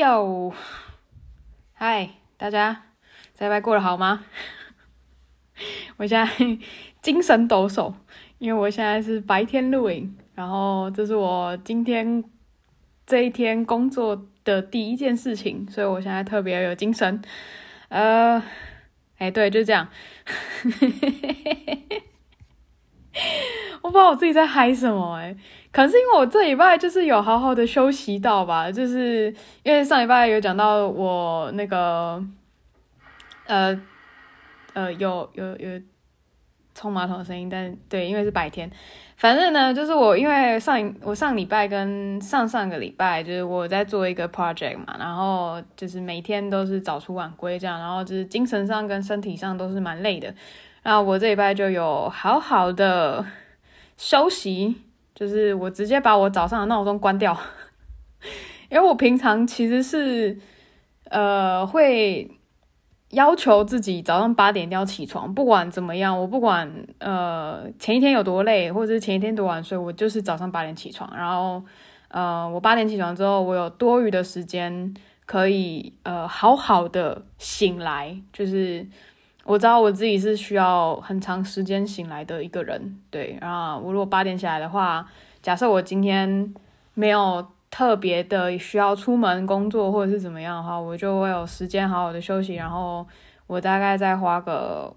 哟，嗨，大家这礼拜过得好吗？我现在精神抖擞，因为我现在是白天录影，然后这是我今天这一天工作的第一件事情，所以我现在特别有精神。呃，哎，对，就这样。我不知道我自己在嗨什么哎、欸，可能是因为我这礼拜就是有好好的休息到吧，就是因为上礼拜有讲到我那个，呃呃有有有冲马桶的声音，但对，因为是白天，反正呢就是我因为上我上礼拜跟上上个礼拜就是我在做一个 project 嘛，然后就是每天都是早出晚归这样，然后就是精神上跟身体上都是蛮累的，然后我这礼拜就有好好的。休息就是我直接把我早上的闹钟关掉，因为我平常其实是呃会要求自己早上八点一定要起床，不管怎么样，我不管呃前一天有多累，或者是前一天多晚睡，我就是早上八点起床。然后呃我八点起床之后，我有多余的时间可以呃好好的醒来，就是。我知道我自己是需要很长时间醒来的一个人，对。然后我如果八点起来的话，假设我今天没有特别的需要出门工作或者是怎么样的话，我就会有时间好好的休息。然后我大概再花个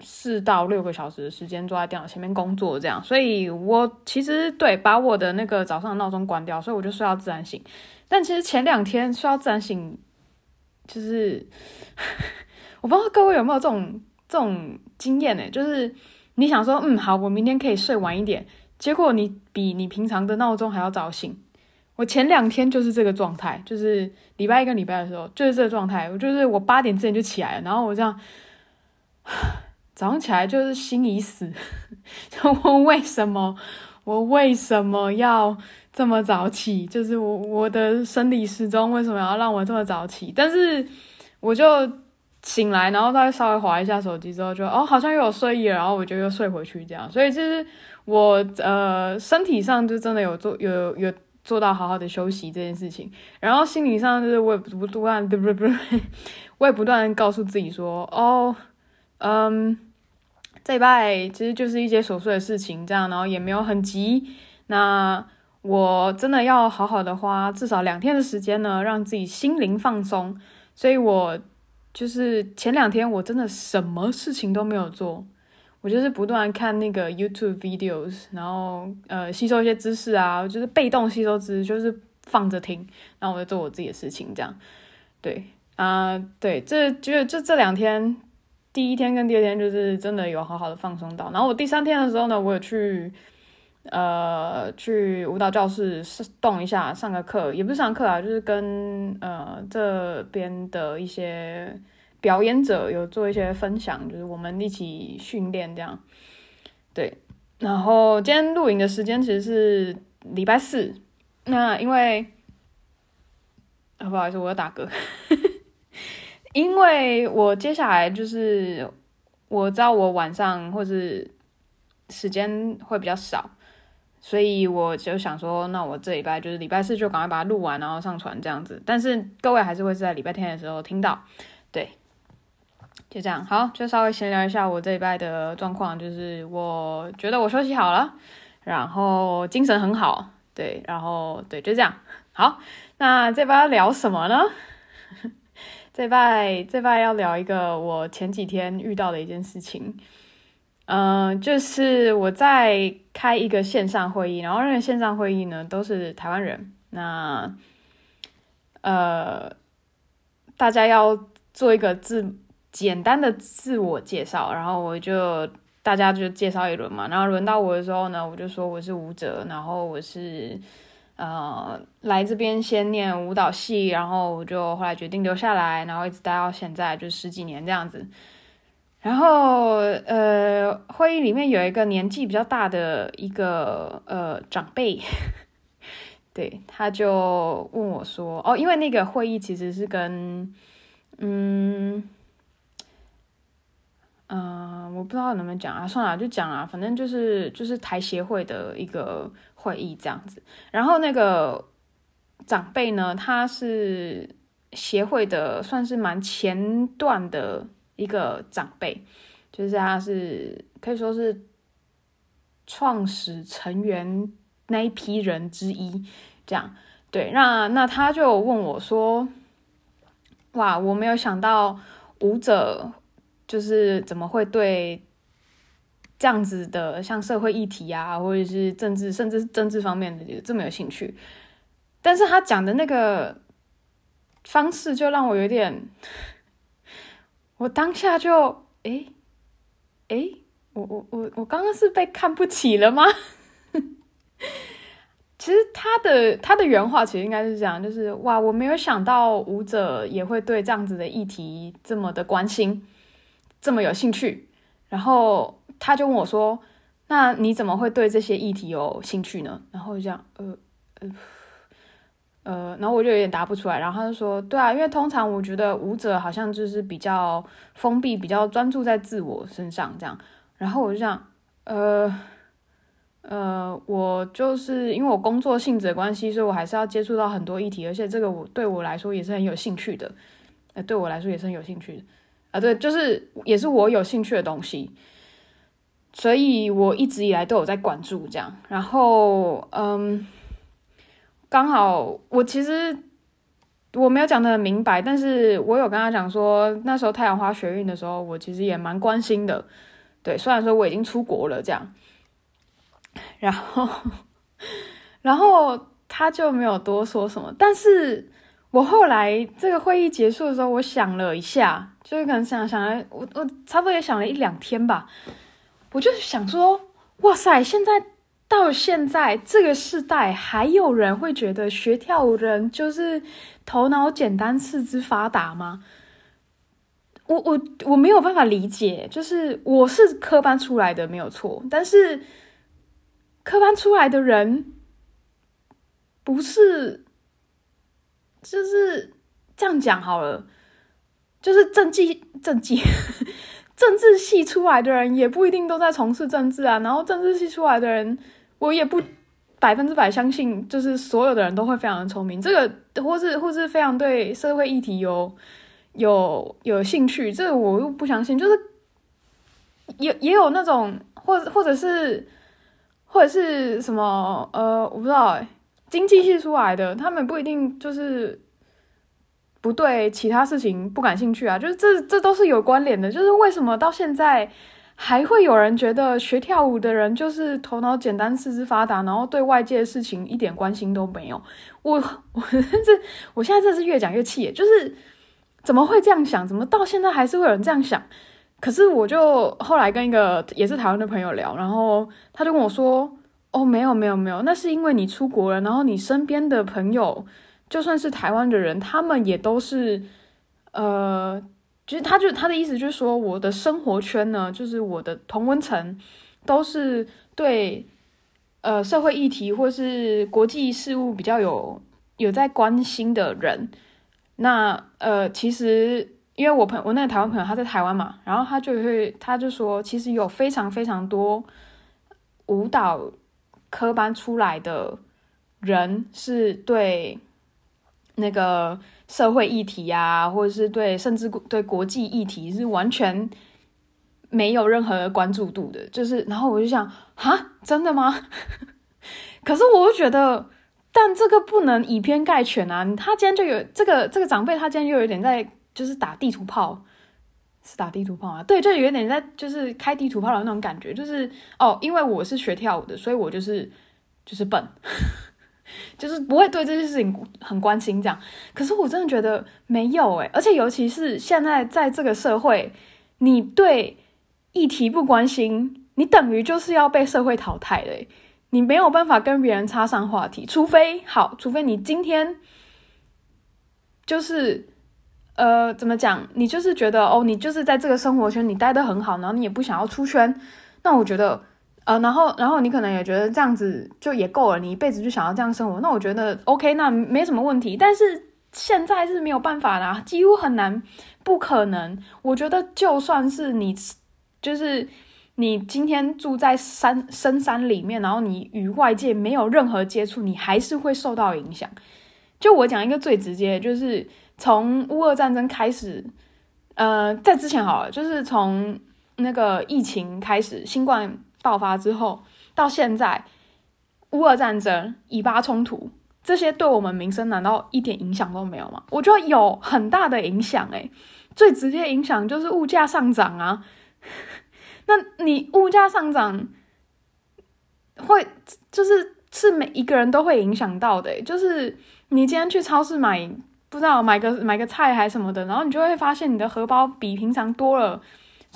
四到六个小时的时间坐在电脑前面工作，这样。所以我其实对把我的那个早上的闹钟关掉，所以我就睡到自然醒。但其实前两天睡到自然醒，就是。我不知道各位有没有这种这种经验呢？就是你想说，嗯，好，我明天可以睡晚一点，结果你比你平常的闹钟还要早醒。我前两天就是这个状态，就是礼拜一跟礼拜的时候就是这个状态。我就是我八点之前就起来了，然后我这样 早上起来就是心已死，就问为什么我为什么要这么早起？就是我我的生理时钟为什么要让我这么早起？但是我就。醒来，然后再稍微滑一下手机之后就，哦，好像又有睡意了，然后我就又睡回去这样。所以其实我呃身体上就真的有做有有做到好好的休息这件事情，然后心理上就是我也不不断不不不，我也不断告诉自己说哦，嗯，这礼拜其实就是一些琐碎的事情这样，然后也没有很急。那我真的要好好的花至少两天的时间呢，让自己心灵放松。所以我。就是前两天我真的什么事情都没有做，我就是不断看那个 YouTube videos，然后呃吸收一些知识啊，就是被动吸收知识，就是放着听，然后我就做我自己的事情，这样。对啊、对，这就就这两天，第一天跟第二天就是真的有好好的放松到，然后我第三天的时候呢，我有去。呃，去舞蹈教室是动一下，上个课也不是上课啊，就是跟呃这边的一些表演者有做一些分享，就是我们一起训练这样。对，然后今天录影的时间其实是礼拜四，那因为啊不好意思，我要打嗝，因为我接下来就是我知道我晚上或是时间会比较少。所以我就想说，那我这礼拜就是礼拜四就赶快把它录完，然后上传这样子。但是各位还是会是在礼拜天的时候听到，对，就这样。好，就稍微闲聊一下我这礼拜的状况，就是我觉得我休息好了，然后精神很好，对，然后对，就这样。好，那这礼拜要聊什么呢？这拜这拜要聊一个我前几天遇到的一件事情。嗯、就是我在开一个线上会议，然后那个线上会议呢都是台湾人，那呃，大家要做一个自简单的自我介绍，然后我就大家就介绍一轮嘛，然后轮到我的时候呢，我就说我是舞者，然后我是呃来这边先念舞蹈系，然后我就后来决定留下来，然后一直待到现在，就十几年这样子。然后，呃，会议里面有一个年纪比较大的一个呃长辈，对，他就问我说：“哦，因为那个会议其实是跟，嗯，嗯、我不知道能不能讲啊，算了，就讲啊，反正就是就是台协会的一个会议这样子。然后那个长辈呢，他是协会的，算是蛮前段的一个长辈，就是他是可以说是创始成员那一批人之一，这样。对，那那他就问我说：“哇，我没有想到舞者就是怎么会对这样子的像社会议题啊，或者是政治，甚至是政治方面的这么有兴趣。”但是他讲的那个方式就让我有点，我当下就诶诶，我我我我刚刚是被看不起了吗？其实他的他的原话其实应该是这样，就是哇，我没有想到舞者也会对这样子的议题这么的关心，这么有兴趣。然后他就问我说：“那你怎么会对这些议题有兴趣呢？”然后就这样，呃呃呃，然后我就有点答不出来。然后他就说：“对啊，因为通常我觉得舞者好像就是比较封闭，比较专注在自我身上这样。”然后我就想，呃。呃，我就是因为我工作性质的关系，所以我还是要接触到很多议题，而且这个我对我来说也是很有兴趣的，呃，对我来说也是很有兴趣的，啊、对，就是也是我有兴趣的东西，所以我一直以来都有在关注这样。然后，嗯，刚好我其实我没有讲的很明白，但是我有跟他讲说，那时候太阳花学运的时候，我其实也蛮关心的，对，虽然说我已经出国了这样。然后，然后他就没有多说什么。但是我后来这个会议结束的时候，我想了一下，就是可能想想来，我我差不多也想了一两天吧。我就想说，哇塞，现在到现在这个时代，还有人会觉得学跳舞的人就是头脑简单、四肢发达吗？我我我没有办法理解，就是我是科班出来的，没有错，但是。科班出来的人，不是，就是这样讲好了，就是政绩政绩 政治系出来的人，也不一定都在从事政治啊。然后政治系出来的人，我也不百分之百相信，就是所有的人都会非常的聪明。这个或是或是非常对社会议题有有有兴趣，这个我又不相信。就是也也有那种，或者或者是。或者是什么呃，我不知道哎，经济系出来的，他们不一定就是不对其他事情不感兴趣啊，就是这这都是有关联的。就是为什么到现在还会有人觉得学跳舞的人就是头脑简单、四肢发达，然后对外界的事情一点关心都没有？我我 这我现在真是越讲越气，就是怎么会这样想？怎么到现在还是会有人这样想？可是我就后来跟一个也是台湾的朋友聊，然后他就跟我说：“哦，没有没有没有，那是因为你出国了，然后你身边的朋友就算是台湾的人，他们也都是呃，就是他就他的意思就是说，我的生活圈呢，就是我的同温层都是对呃社会议题或是国际事务比较有有在关心的人，那呃其实。”因为我朋我那个台湾朋友他在台湾嘛，然后他就会他就说，其实有非常非常多舞蹈科班出来的人是对那个社会议题啊，或者是对甚至对国际议题是完全没有任何关注度的。就是，然后我就想，哈，真的吗？可是我就觉得，但这个不能以偏概全啊。他今天就有这个这个长辈，他今天又有点在。就是打地图炮，是打地图炮啊？对，就有点在就是开地图炮的那种感觉。就是哦，因为我是学跳舞的，所以我就是就是笨，就是不会对这些事情很关心这样。可是我真的觉得没有诶，而且尤其是现在在这个社会，你对议题不关心，你等于就是要被社会淘汰的。你没有办法跟别人插上话题，除非好，除非你今天就是。呃，怎么讲？你就是觉得哦，你就是在这个生活圈你待得很好，然后你也不想要出圈。那我觉得，呃，然后，然后你可能也觉得这样子就也够了，你一辈子就想要这样生活。那我觉得 OK，那没什么问题。但是现在是没有办法啦，几乎很难，不可能。我觉得就算是你，就是你今天住在山深山里面，然后你与外界没有任何接触，你还是会受到影响。就我讲一个最直接，就是从乌俄战争开始，呃，在之前好了，就是从那个疫情开始，新冠爆发之后到现在，乌俄战争、以巴冲突这些对我们民生难道一点影响都没有吗？我觉得有很大的影响，诶，最直接影响就是物价上涨啊。那你物价上涨，会就是是每一个人都会影响到的，就是你今天去超市买，不知道买个买个菜还什么的，然后你就会发现你的荷包比平常多了，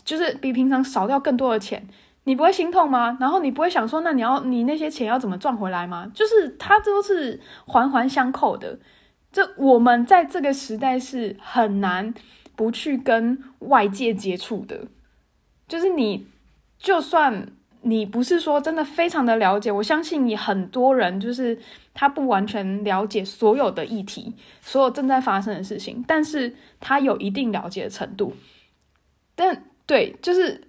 就是比平常少掉更多的钱，你不会心痛吗？然后你不会想说，那你要你那些钱要怎么赚回来吗？就是它都是环环相扣的，这我们在这个时代是很难不去跟外界接触的。就是你，就算你不是说真的非常的了解，我相信你很多人就是他不完全了解所有的议题，所有正在发生的事情，但是他有一定了解的程度。但对，就是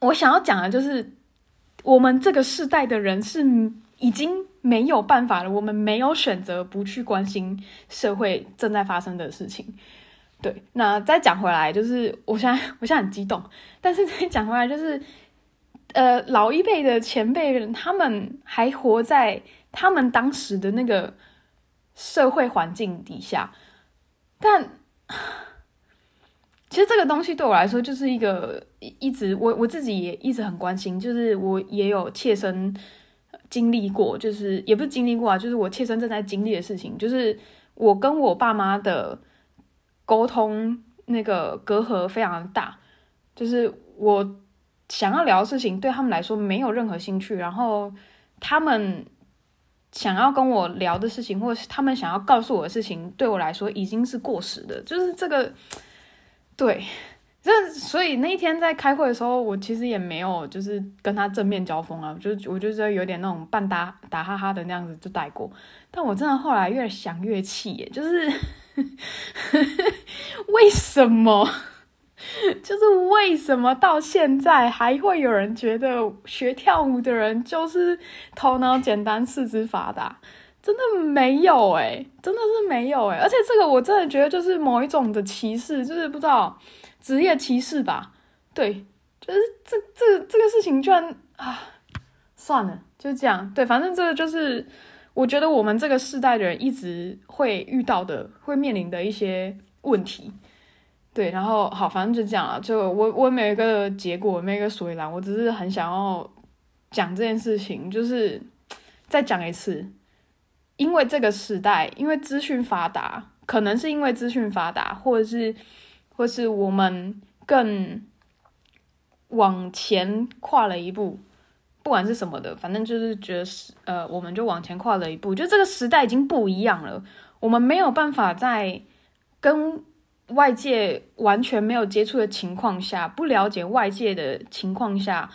我想要讲的，就是我们这个世代的人是已经没有办法了，我们没有选择不去关心社会正在发生的事情。对，那再讲回来，就是我现在我现在很激动，但是再讲回来，就是呃，老一辈的前辈人，他们还活在他们当时的那个社会环境底下，但其实这个东西对我来说，就是一个一直我我自己也一直很关心，就是我也有切身经历过，就是也不是经历过啊，就是我切身正在经历的事情，就是我跟我爸妈的。沟通那个隔阂非常大，就是我想要聊的事情对他们来说没有任何兴趣，然后他们想要跟我聊的事情，或是他们想要告诉我的事情，对我来说已经是过时的。就是这个，对，这所以那一天在开会的时候，我其实也没有就是跟他正面交锋啊，就我就觉得有点那种半打打哈哈的那样子就带过。但我真的后来越想越气耶，就是。为什么？就是为什么到现在还会有人觉得学跳舞的人就是头脑简单、四肢发达？真的没有诶、真的是没有诶、而且这个我真的觉得就是某一种的歧视，就是不知道职业歧视吧？对，就是这这这个事情居然啊，算了，就这样。对，反正这个就是。我觉得我们这个世代的人一直会遇到的、会面临的一些问题，对，然后好，反正就这样了。就我我没有一个结果，没有一个所以然，我只是很想要讲这件事情，就是再讲一次，因为这个时代，因为资讯发达，可能是因为资讯发达，或者是或是我们更往前跨了一步。不管是什么的，反正就是觉得是呃，我们就往前跨了一步。就这个时代已经不一样了，我们没有办法在跟外界完全没有接触的情况下，不了解外界的情况下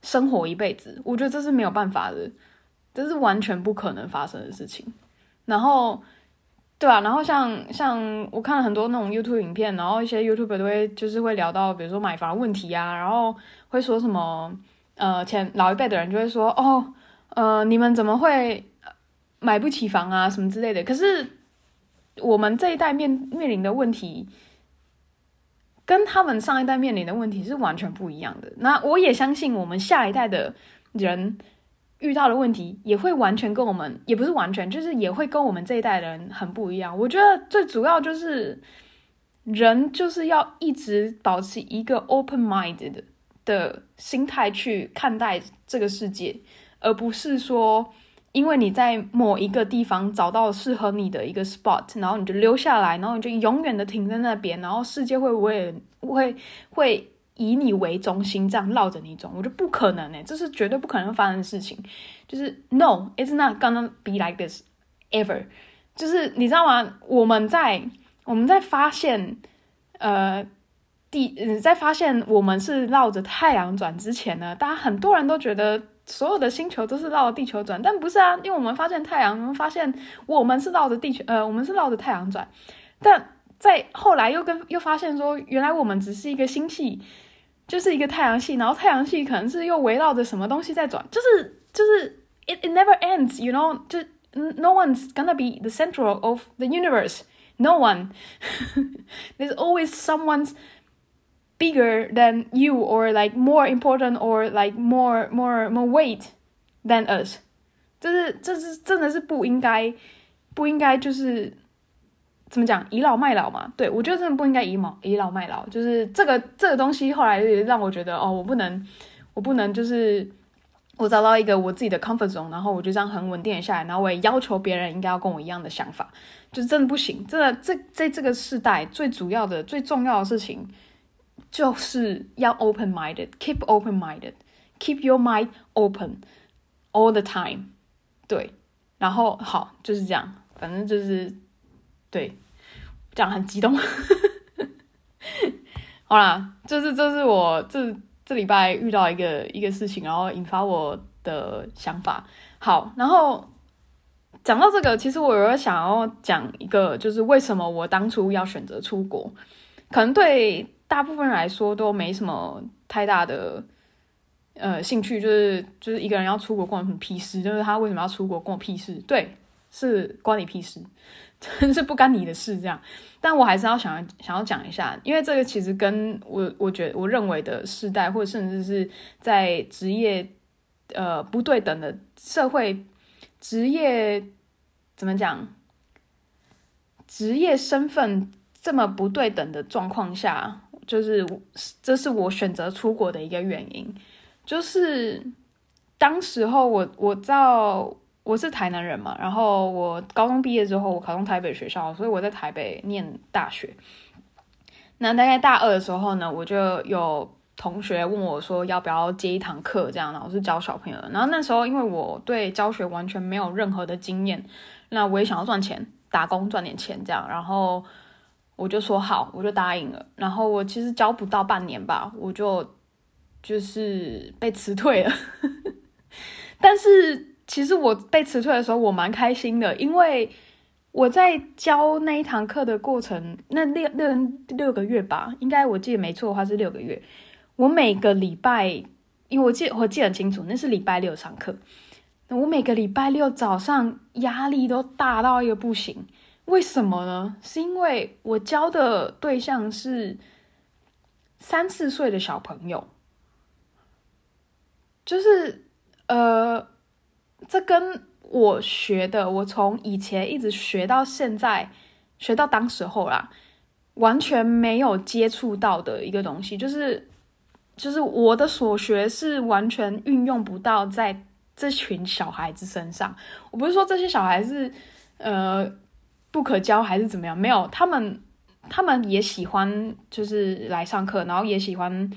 生活一辈子。我觉得这是没有办法的，这是完全不可能发生的事情。然后，对啊，然后像像我看了很多那种 YouTube 影片，然后一些 YouTube 都会就是会聊到，比如说买房问题啊，然后会说什么。呃，前老一辈的人就会说：“哦，呃，你们怎么会买不起房啊，什么之类的。”可是我们这一代面面临的问题，跟他们上一代面临的问题是完全不一样的。那我也相信，我们下一代的人遇到的问题，也会完全跟我们，也不是完全，就是也会跟我们这一代人很不一样。我觉得最主要就是人就是要一直保持一个 open mind 的。的心态去看待这个世界，而不是说，因为你在某一个地方找到适合你的一个 spot，然后你就留下来，然后你就永远的停在那边，然后世界会为会会以你为中心这样绕着你走，我觉得不可能诶，这是绝对不可能发生的事情。就是 No，it's not gonna be like this ever。就是你知道吗？我们在我们在发现呃。地嗯，在发现我们是绕着太阳转之前呢，大家很多人都觉得所有的星球都是绕着地球转，但不是啊，因为我们发现太阳，我们发现我们是绕着地球，呃，我们是绕着太阳转，但在后来又跟又发现说，原来我们只是一个星系，就是一个太阳系，然后太阳系可能是又围绕着什么东西在转，就是就是 it it never ends，you know，就 no one's gonna be the center of the universe. No one. There's always someone's bigger than you or like more important or like more more more weight than us. 就是这是真的是不应该不应该就是 怎么讲倚老卖老嘛？对，我觉得真的不应该倚老倚老卖老。就是这个这个东西后来让我觉得哦，我不能我不能就是。我找到一个我自己的 comfort zone，然后我就这样很稳定下来，然后我也要求别人应该要跟我一样的想法，就是真的不行，真的这在这个时代最主要的、最重要的事情就是要 open minded，keep open minded，keep your mind open all the time，对，然后好就是这样，反正就是对，这样很激动，好啦，就是这是我这。这礼拜遇到一个一个事情，然后引发我的想法。好，然后讲到这个，其实我有想要讲一个，就是为什么我当初要选择出国。可能对大部分人来说都没什么太大的呃兴趣，就是就是一个人要出国关我什么屁事？就是他为什么要出国关我屁事？对，是关你屁事。真 是不干你的事，这样，但我还是要想要想要讲一下，因为这个其实跟我我觉得我认为的世代，或者甚至是在职业呃不对等的社会职业怎么讲，职业身份这么不对等的状况下，就是这是我选择出国的一个原因，就是当时候我我到。我是台南人嘛，然后我高中毕业之后，我考上台北学校，所以我在台北念大学。那大概大二的时候呢，我就有同学问我说，要不要接一堂课这样，然后是教小朋友。然后那时候因为我对教学完全没有任何的经验，那我也想要赚钱，打工赚点钱这样，然后我就说好，我就答应了。然后我其实教不到半年吧，我就就是被辞退了，但是。其实我被辞退的时候，我蛮开心的，因为我在教那一堂课的过程，那六六六个月吧，应该我记得没错的话是六个月。我每个礼拜，因为我记得我记得很清楚，那是礼拜六上课。我每个礼拜六早上压力都大到一个不行，为什么呢？是因为我教的对象是三四岁的小朋友，就是呃。这跟我学的，我从以前一直学到现在，学到当时候啦，完全没有接触到的一个东西，就是，就是我的所学是完全运用不到在这群小孩子身上。我不是说这些小孩子，呃，不可教还是怎么样，没有，他们，他们也喜欢，就是来上课，然后也喜欢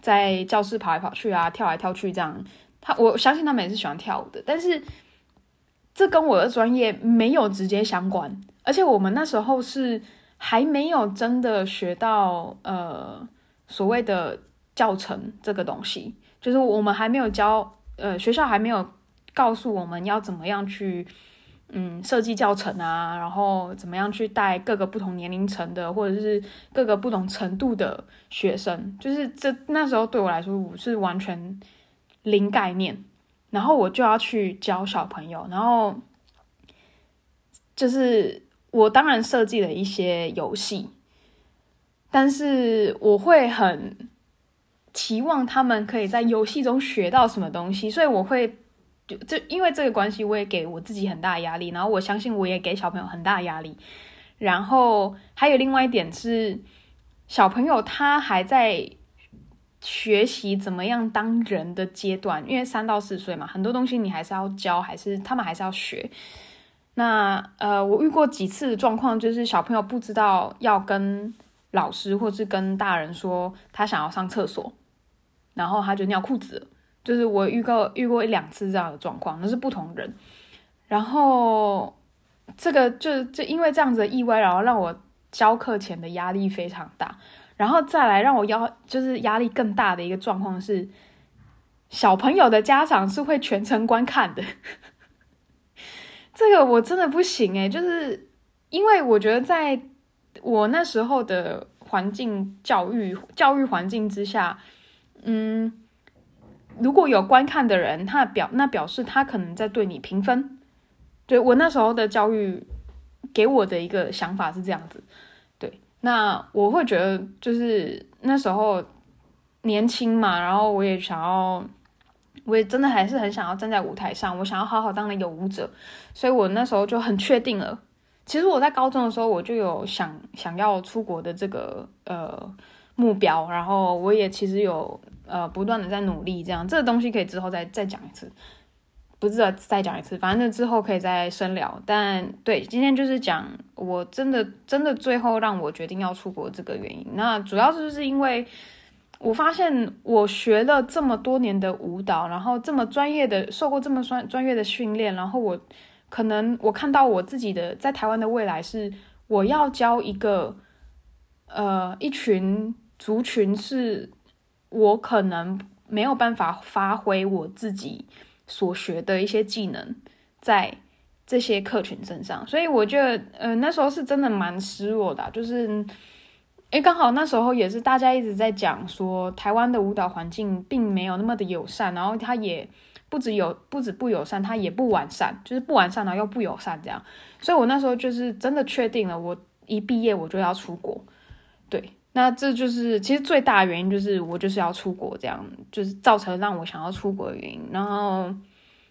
在教室跑来跑去啊，跳来跳去这样。他我相信他们也是喜欢跳舞的，但是这跟我的专业没有直接相关，而且我们那时候是还没有真的学到呃所谓的教程这个东西，就是我们还没有教呃学校还没有告诉我们要怎么样去嗯设计教程啊，然后怎么样去带各个不同年龄层的或者是各个不同程度的学生，就是这那时候对我来说我是完全。零概念，然后我就要去教小朋友，然后就是我当然设计了一些游戏，但是我会很期望他们可以在游戏中学到什么东西，所以我会就这因为这个关系，我也给我自己很大压力，然后我相信我也给小朋友很大压力，然后还有另外一点是小朋友他还在。学习怎么样当人的阶段，因为三到四岁嘛，很多东西你还是要教，还是他们还是要学。那呃，我遇过几次状况，就是小朋友不知道要跟老师或是跟大人说他想要上厕所，然后他就尿裤子。就是我遇过遇过一两次这样的状况，那是不同人。然后这个就就因为这样子的意外，然后让我教课前的压力非常大。然后再来让我压就是压力更大的一个状况是，小朋友的家长是会全程观看的，这个我真的不行诶，就是因为我觉得在我那时候的环境教育教育环境之下，嗯，如果有观看的人，他表那表示他可能在对你评分，对我那时候的教育给我的一个想法是这样子。那我会觉得就是那时候年轻嘛，然后我也想要，我也真的还是很想要站在舞台上，我想要好好当一个舞者，所以我那时候就很确定了。其实我在高中的时候，我就有想想要出国的这个呃目标，然后我也其实有呃不断的在努力，这样。这个东西可以之后再再讲一次，不知道再讲一次，反正之后可以再深聊。但对，今天就是讲我真的真的最后让我决定要出国这个原因。那主要就是因为我发现我学了这么多年的舞蹈，然后这么专业的受过这么专专业的训练，然后我。可能我看到我自己的在台湾的未来是，我要教一个，呃，一群族群是，我可能没有办法发挥我自己所学的一些技能在这些客群身上，所以我觉得，呃，那时候是真的蛮失落的，就是，诶，刚好那时候也是大家一直在讲说，台湾的舞蹈环境并没有那么的友善，然后它也。不止有，不止不友善，它也不完善，就是不完善然后又不友善这样。所以我那时候就是真的确定了，我一毕业我就要出国。那这就是其实最大的原因，就是我就是要出国，这样就是造成让我想要出国的原因。然后，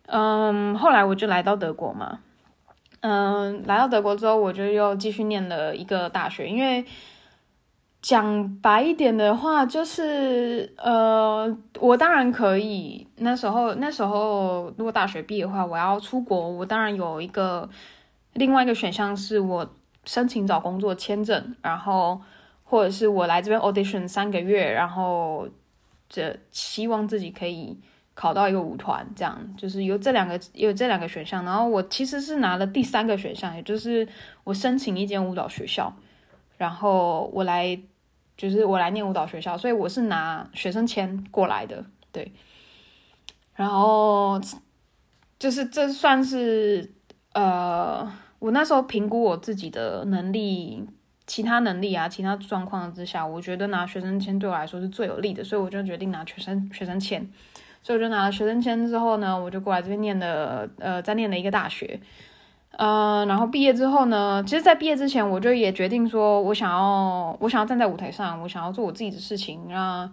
嗯，后来我就来到德国嘛，嗯，来到德国之后，我就又继续念了一个大学，因为。讲白一点的话，就是呃，我当然可以。那时候，那时候如果大学毕业的话，我要出国，我当然有一个另外一个选项，是我申请找工作签证，然后或者是我来这边 audition 三个月，然后这希望自己可以考到一个舞团，这样就是有这两个有这两个选项。然后我其实是拿了第三个选项，也就是我申请一间舞蹈学校。然后我来，就是我来念舞蹈学校，所以我是拿学生签过来的，对。然后就是这算是呃，我那时候评估我自己的能力、其他能力啊、其他状况之下，我觉得拿学生签对我来说是最有利的，所以我就决定拿学生学生签。所以我就拿了学生签之后呢，我就过来这边念了呃，在念了一个大学。呃，然后毕业之后呢，其实，在毕业之前，我就也决定说，我想要，我想要站在舞台上，我想要做我自己的事情。那，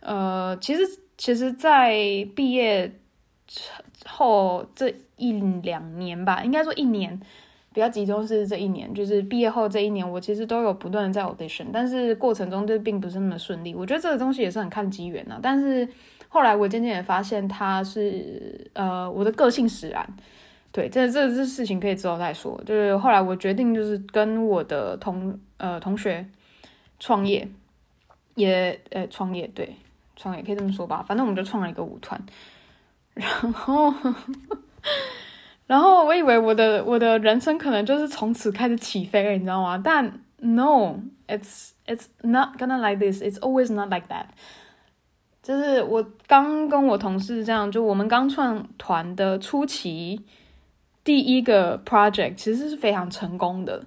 呃，其实，其实，在毕业后这一两年吧，应该说一年，比较集中是这一年，就是毕业后这一年，我其实都有不断的在 audition，但是过程中就并不是那么顺利。我觉得这个东西也是很看机缘呐。但是后来我渐渐也发现，它是呃我的。个性使然。对，这这这事情可以之后再说。就是后来我决定，就是跟我的。同呃同学创业，也呃创业，对，创业可以这么说吧。反正我们就创了一个舞团，然后然后我以为我的我的人生可能就是从此开始起飞，你知道吗？但 no，it's it's not gonna like this. It's always not like that. 就是我刚跟我同事这样，就我们刚创团的初期。第一个 project 其实是非常成功的，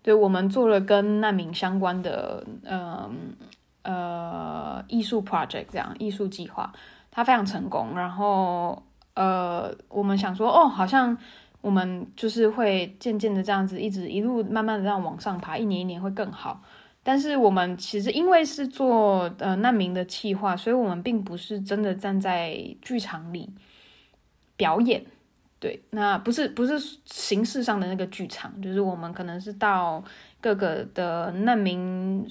对，我们做了跟难民相关的，嗯呃，艺术 project 这样艺术计划，它非常成功。然后，呃，我们想说，哦，好像我们就是会渐渐的这样子，一直一路慢慢的这样往上爬，一年一年会更好。但是我们其实因为是做呃难民的企划，所以我们并不是真的站在剧场里表演。对，那不是不是形式上的那个剧场，就是我们可能是到各个的难民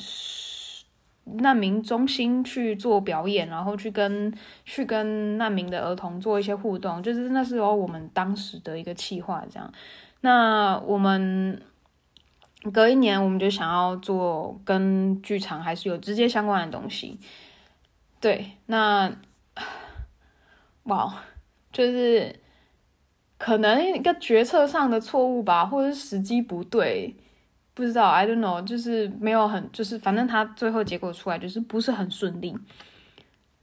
难民中心去做表演，然后去跟去跟难民的儿童做一些互动，就是那时候我们当时的一个企划这样。那我们隔一年，我们就想要做跟剧场还是有直接相关的东西。对，那 哇，就是。可能一个决策上的错误吧，或者是时机不对，不知道，I don't know，就是没有很，就是反正他最后结果出来就是不是很顺利。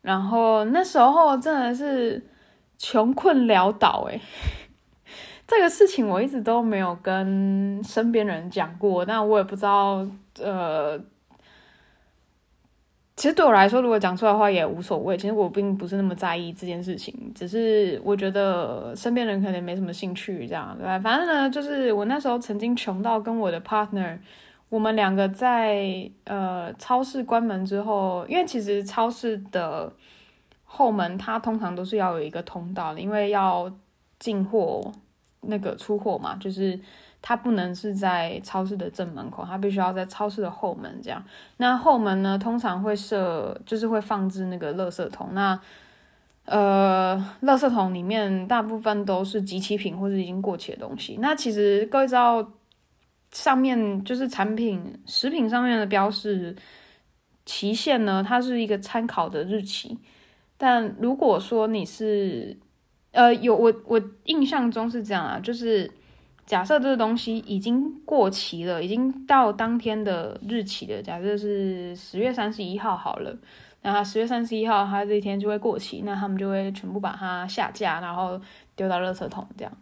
然后那时候真的是穷困潦倒诶，这个事情我一直都没有跟身边人讲过，但我也不知道，呃，其实对我来说，如果讲出来的话也无所谓。其实我并不是那么在意这件事情，只是我觉得身边人可能没什么兴趣这样，对吧？反正呢，就是我那时候曾经穷到跟我的 partner，我们两个在呃超市关门之后，因为其实超市的后门它通常都是要有一个通道的，因为要进货那个出货嘛，就是。它不能是在超市的正门口，它必须要在超市的后门这样。那后门呢，通常会设，就是会放置那个垃圾桶。那呃，垃圾桶里面大部分都是即期品或者已经过期的东西。那其实各位知道，上面就是产品食品上面的标示期限呢，它是一个参考的日期。但如果说你是呃有我我印象中是这样啊，就是。假设这个东西已经过期了，已经到当天的日期了。假设是十月三十一号好了，那十月三十一号它这一天就会过期，那他们就会全部把它下架，然后丢到垃圾桶这样。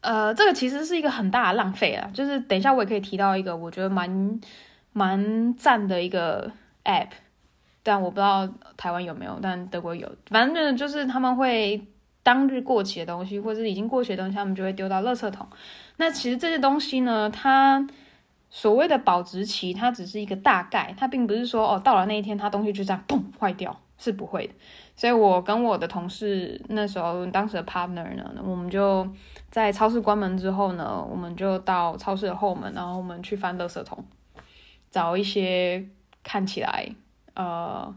呃，这个其实是一个很大的浪费啊。就是等一下我也可以提到一个我觉得蛮蛮赞的一个 app，但我不知道台湾有没有，但德国有。反正就是他们会。当日过期的东西，或者是已经过期的东西，他们就会丢到垃圾桶。那其实这些东西呢，它所谓的保质期，它只是一个大概，它并不是说哦，到了那一天，它东西就这样砰坏掉，是不会的。所以我跟我的同事那时候当时的 partner 呢，我们就在超市关门之后呢，我们就到超市的后门，然后我们去翻垃圾桶，找一些看起来呃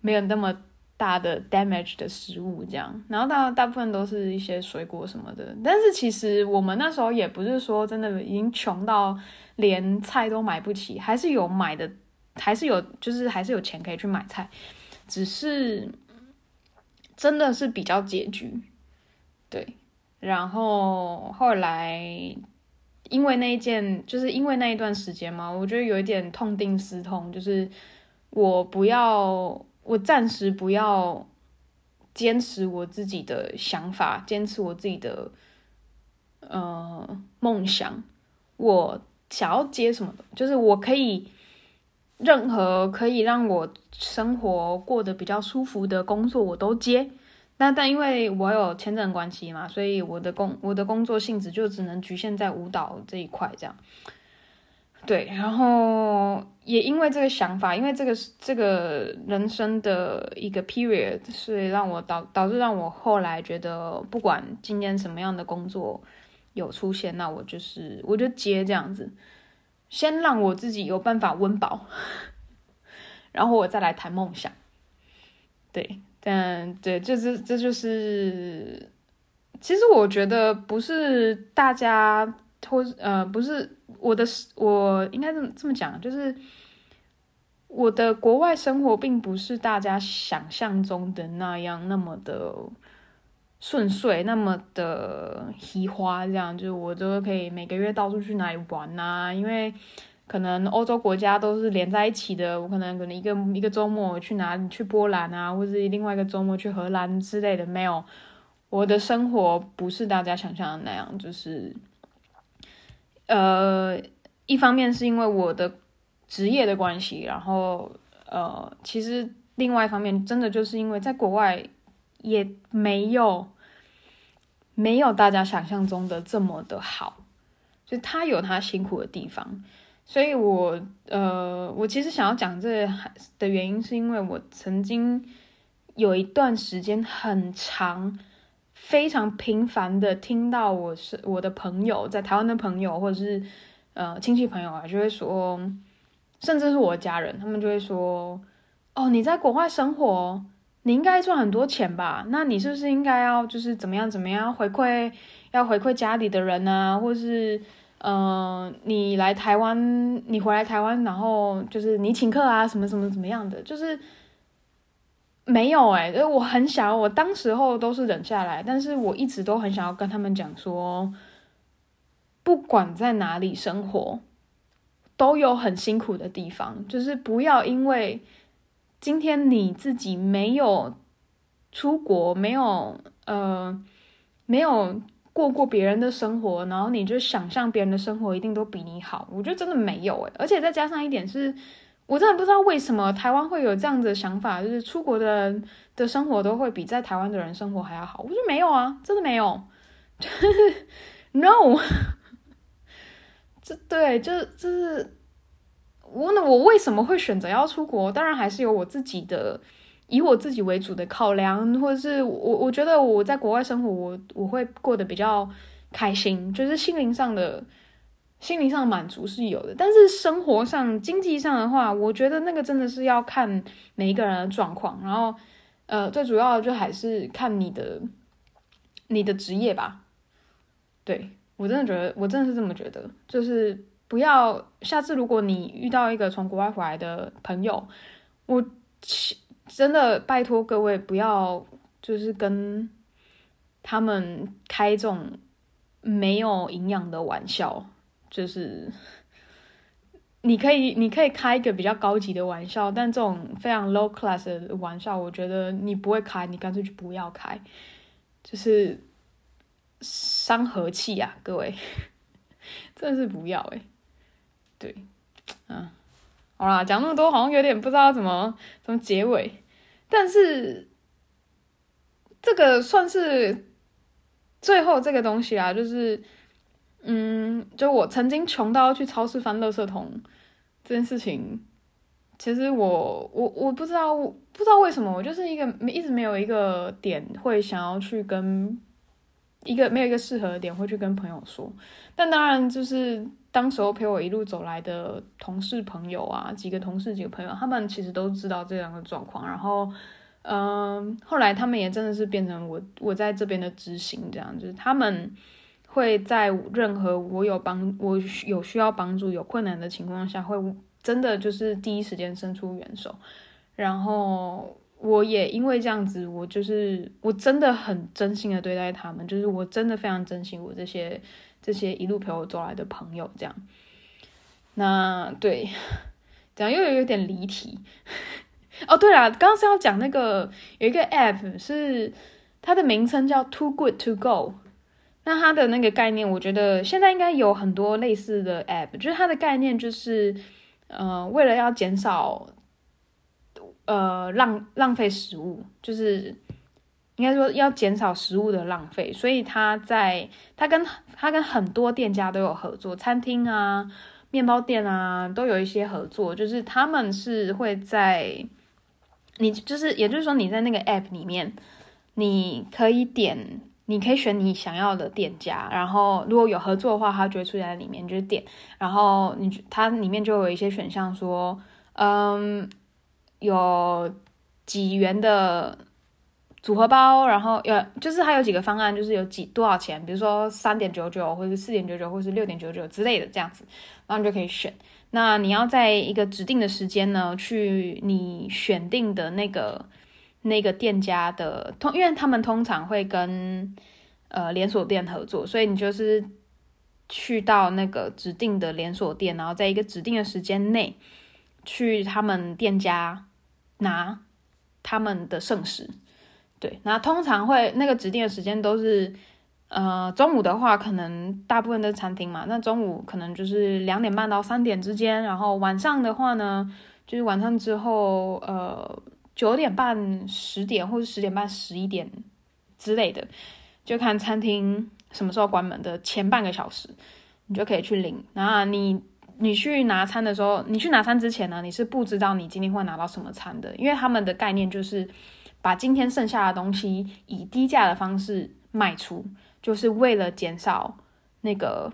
没有那么。大的 damage 的食物这样，然后大大部分都是一些水果什么的，但是其实我们那时候也不是说真的已经穷到连菜都买不起，还是有买的，还是有就是还是有钱可以去买菜，只是真的是比较拮据，对。然后后来因为那一件，就是因为那一段时间嘛，我觉得有一点痛定思痛，就是我不要。我暂时不要坚持我自己的想法，坚持我自己的呃梦想。我想要接什么，就是我可以任何可以让我生活过得比较舒服的工作，我都接。那但因为我有签证关系嘛，所以我的工我的工作性质就只能局限在舞蹈这一块这样。对，然后也因为这个想法，因为这个这个人生的一个 period，所以让我导导致让我后来觉得，不管今天什么样的工作有出现，那我就是我就接这样子，先让我自己有办法温饱，然后我再来谈梦想。对，但对，这这这就是，其实我觉得不是大家。或呃，不是我的，我应该这么这么讲，就是我的国外生活并不是大家想象中的那样那么的顺遂，那么的喜花这样，就是我都可以每个月到处去哪里玩呐、啊，因为可能欧洲国家都是连在一起的，我可能可能一个一个周末去哪里去波兰啊，或者另外一个周末去荷兰之类的，没有，我的生活不是大家想象的那样，就是。呃，一方面是因为我的职业的关系，然后呃，其实另外一方面真的就是因为在国外也没有没有大家想象中的这么的好，就他有他辛苦的地方，所以我呃，我其实想要讲这的原因是因为我曾经有一段时间很长。非常频繁的听到我是我的朋友在台湾的朋友，或者是呃亲戚朋友啊，就会说，甚至是我的家人，他们就会说，哦，你在国外生活，你应该赚很多钱吧？那你是不是应该要就是怎么样怎么样回馈，要回馈家里的人啊，或是、呃，你来台湾，你回来台湾，然后就是你请客啊，什么什么怎么样的，就是。没有哎、欸，我很想，我当时候都是忍下来，但是我一直都很想要跟他们讲说，不管在哪里生活，都有很辛苦的地方，就是不要因为今天你自己没有出国，没有呃，没有过过别人的生活，然后你就想象别人的生活一定都比你好，我觉得真的没有哎、而且再加上一点是。我真的不知道为什么台湾会有这样的想法，就是出国的人的生活都会比在台湾的人生活还要好。我觉得没有啊，真的没有。No，这对，就是就是我那我为什么会选择要出国？当然还是有我自己的，以我自己为主的考量，或者是我我觉得我在国外生活，我我会过得比较开心，就是心灵上的。心灵上的满足是有的，但是生活上、经济上的话，我觉得那个真的是要看每一个人的状况。然后，呃，最主要的就还是看你的你的职业吧。对，我真的觉得，我真的是这么觉得，就是不要下次如果你遇到一个从国外回来的朋友，我真的拜托各位不要就是跟他们开这种没有营养的玩笑。就是你可以，你可以开一个比较高级的玩笑，但这种非常 low class 的玩笑，我觉得你不会开，你干脆就不要开，就是伤和气啊，各位，真的是不要哎，对，嗯，好啦，讲那么多，好像有点不知道怎么怎么结尾，但是这个算是最后这个东西啊，就是。嗯，就我曾经穷到要去超市翻垃圾桶这件事情，其实我我我不知道不知道为什么，我就是一个一直没有一个点会想要去跟一个没有一个适合的点会去跟朋友说。但当然，就是当时候陪我一路走来的同事朋友啊，几个同事几个朋友，他们其实都知道这样的状况。然后，嗯，后来他们也真的是变成我我在这边的知心，这样就是他们。会在任何我有帮我有需要帮助、有困难的情况下，会真的就是第一时间伸出援手。然后我也因为这样子，我就是我真的很真心的对待他们，就是我真的非常珍惜我这些这些一路陪我走来的朋友。这样，那对，这样又有点离题。哦，对了，刚刚是要讲那个有一个 app 是它的名称叫 Too Good To Go。那它的那个概念，我觉得现在应该有很多类似的 app，就是它的概念就是，呃，为了要减少，呃，浪浪费食物，就是应该说要减少食物的浪费，所以它在它跟它跟很多店家都有合作，餐厅啊、面包店啊都有一些合作，就是他们是会在你就是也就是说你在那个 app 里面，你可以点。你可以选你想要的店家，然后如果有合作的话，它就会出现在里面，就是点。然后你它里面就有一些选项，说，嗯，有几元的组合包，然后有就是它有几个方案，就是有几多少钱，比如说三点九九，或者是四点九九，或者是六点九九之类的这样子，然后你就可以选。那你要在一个指定的时间呢，去你选定的那个。那个店家的通，因为他们通常会跟呃连锁店合作，所以你就是去到那个指定的连锁店，然后在一个指定的时间内去他们店家拿他们的圣食。对，那通常会那个指定的时间都是呃中午的话，可能大部分的餐厅嘛，那中午可能就是两点半到三点之间，然后晚上的话呢，就是晚上之后呃。九点半、十点或者十点半、十一点之类的，就看餐厅什么时候关门的前半个小时，你就可以去领。然后你你去拿餐的时候，你去拿餐之前呢，你是不知道你今天会拿到什么餐的，因为他们的概念就是把今天剩下的东西以低价的方式卖出，就是为了减少那个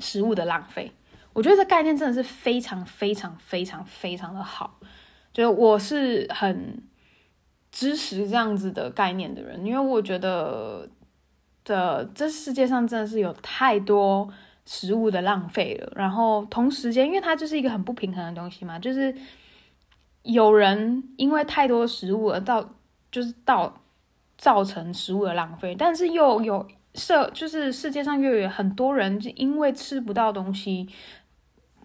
食物的浪费。我觉得这概念真的是非常非常非常非常的好。就我是很支持这样子的概念的人，因为我觉得的这世界上真的是有太多食物的浪费了。然后同时间，因为它就是一个很不平衡的东西嘛，就是有人因为太多食物而造，就是到造成食物的浪费，但是又有社，就是世界上又有很多人就因为吃不到东西，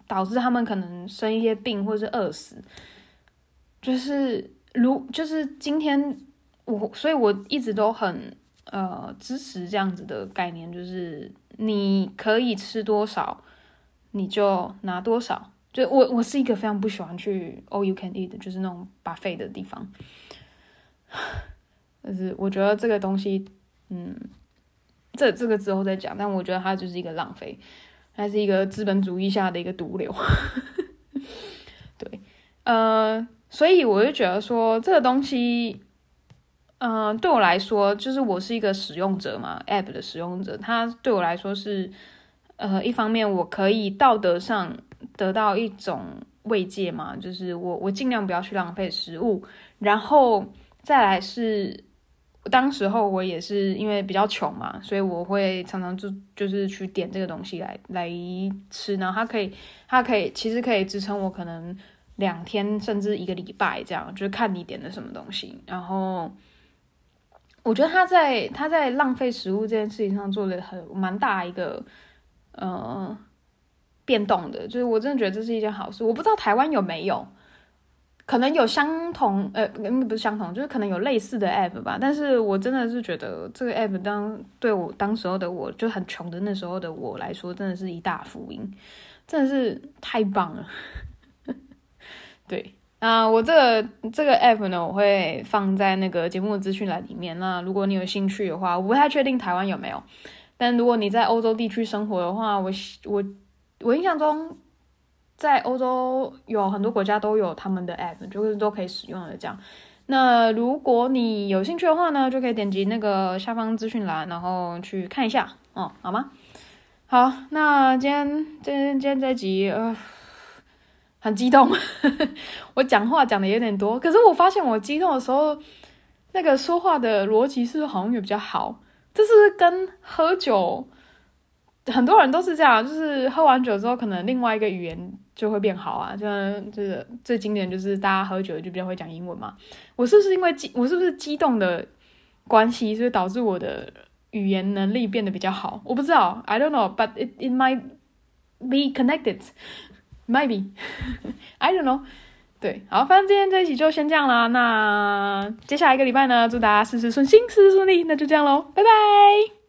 导致他们可能生一些病或是饿死。就是如就是今天我，所以我一直都很呃支持这样子的概念，就是你可以吃多少，你就拿多少，就我我是一个非常不喜欢去 all you can eat，就是那种 buffet 的地方。就是我觉得这个东西，嗯，这这个之后再讲。但我觉得它就是一个浪费，它是一个资本主义下的一个毒瘤。对，呃，所以我就觉得说这个东西，嗯、对我来说，就是我是一个使用者嘛，app 的使用者，它对我来说是，呃，一方面我可以道德上得到一种慰藉嘛，就是我我尽量不要去浪费食物，然后再来是。当时候我也是因为比较穷嘛，所以我会常常就就是去点这个东西来来吃，然后它可以它可以其实可以支撑我可能两天甚至一个礼拜这样，就是看你点的什么东西。然后我觉得他在他在浪费食物这件事情上做了很蛮大一个呃变动的，就是我真的觉得这是一件好事。我不知道台湾有没有。可能有相同，呃，不是相同，就是可能有类似的 app 吧。但是我真的是觉得这个 app 当对我当时候的我就很穷的那时候的我来说，真的是一大福音，真的是太棒了。对，那我这个这个 app 呢，我会放在那个节目的资讯栏里面。那如果你有兴趣的话，我不太确定台湾有没有，但如果你在欧洲地区生活的话，我我我印象中。在欧洲有很多国家都有他们的 app，就是都可以使用的这样。那如果你有兴趣的话呢，就可以点击那个下方资讯栏，然后去看一下哦，好吗？好，那今天今天今天这集呃很激动，我讲话讲的有点多，可是我发现我激动的时候，那个说话的逻辑是好像也比较好？这是跟喝酒？很多人都是这样，就是喝完酒之后，可能另外一个语言就会变好啊。就像就是最经典就是大家喝酒就比较会讲英文嘛。我是不是因为激，我是不是激动的关系，所以导致我的语言能力变得比较好？我不知道，I don't know，but it it might be connected. Maybe, I don't know。对，好，反正今天这一期就先这样啦。那接下来一个礼拜呢，祝大家事事顺心，事事顺利。那就这样喽，拜拜。